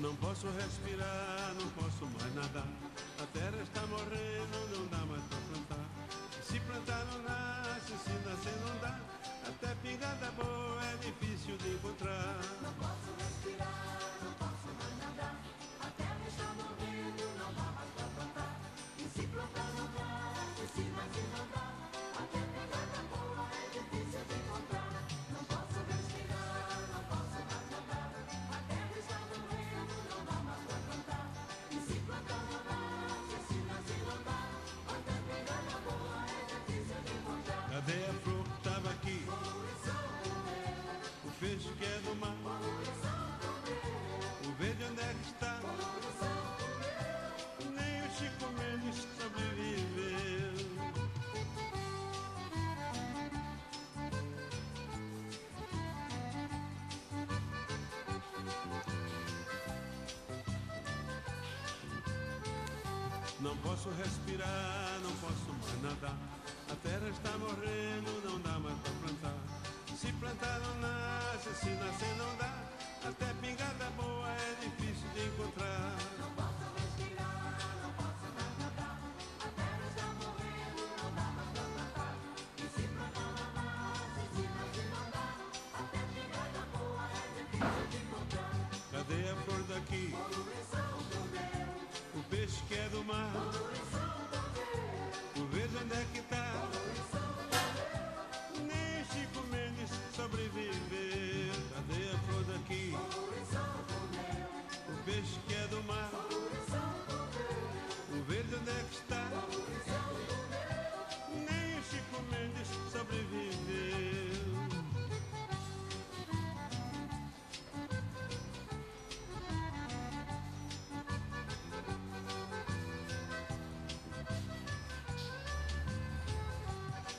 Não posso respirar, não posso mais nadar. A terra está morrendo, não dá mais Não posso respirar, não posso mais nadar. A terra está morrendo, não dá mais pra plantar. Se plantar não nasce, se nascer não dá. Até pingada boa é difícil de encontrar. Não posso respirar, não posso mais nadar. A terra está morrendo, não dá mais pra plantar. E se plantar não nasce, se nascer não dá. Até pingada boa é difícil de encontrar. Cadê a flor daqui? Do mar. O verde onde é que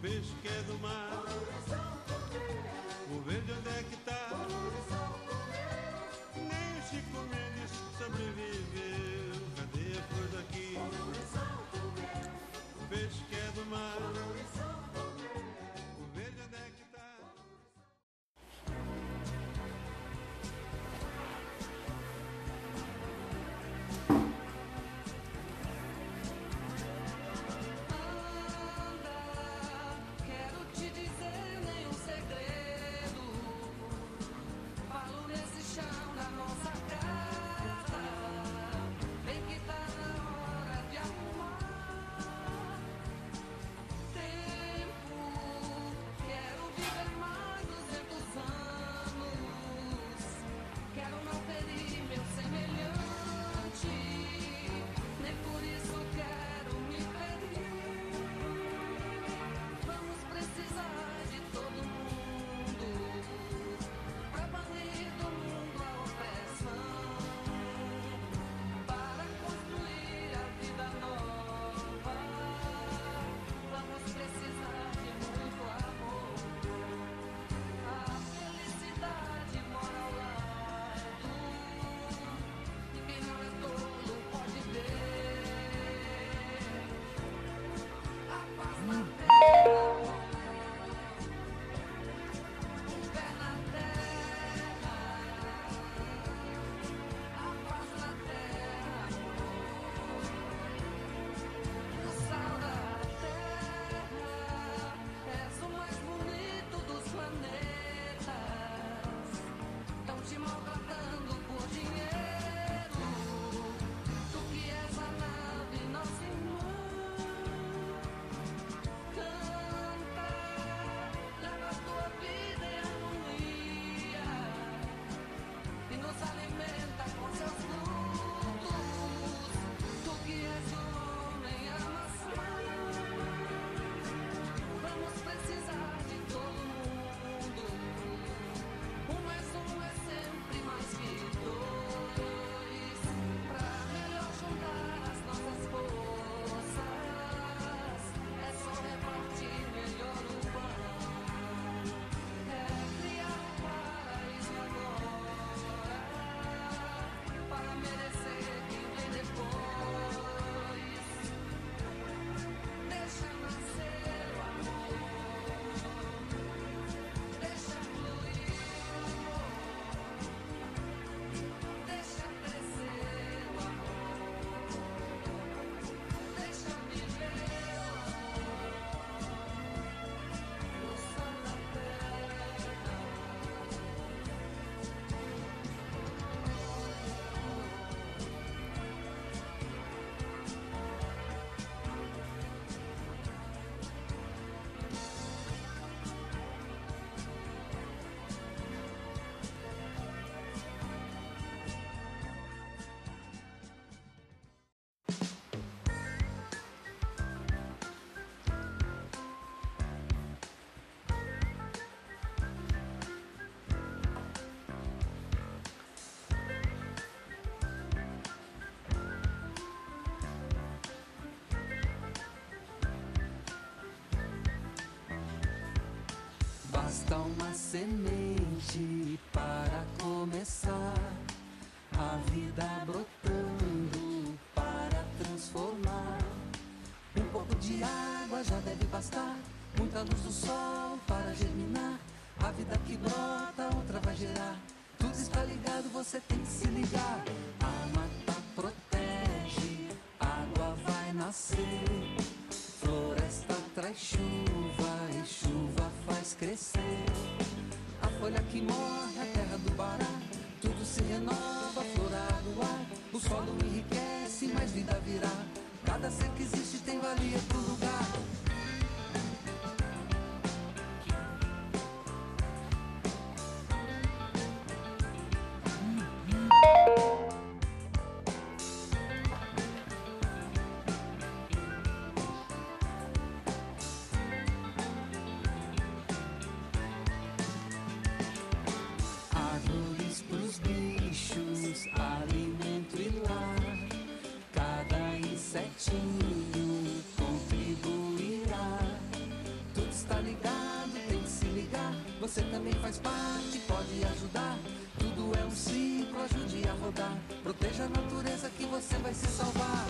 Peixe que é do mar. O verde onde é que tá? Nem o Chico Mendes sobreviveu. Cadê a flor daqui? O peixe que é do mar. Basta uma semente para começar. A vida brotando para transformar. Um pouco de água já deve bastar. Muita luz do sol para germinar. A vida que brota, outra vai gerar. Tudo está ligado, você tem que se ligar. A mata protege, água vai nascer. Floresta traz chuva crescer. A folha que morre, a terra do bará. Tudo se renova, florar do ar. O solo enriquece, mais vida virá. Cada ser que existe tem valia insetinho contribuirá. Tudo está ligado, tem que se ligar. Você também faz parte, pode ajudar. Tudo é um ciclo, ajude a rodar. Proteja a natureza que você vai se salvar.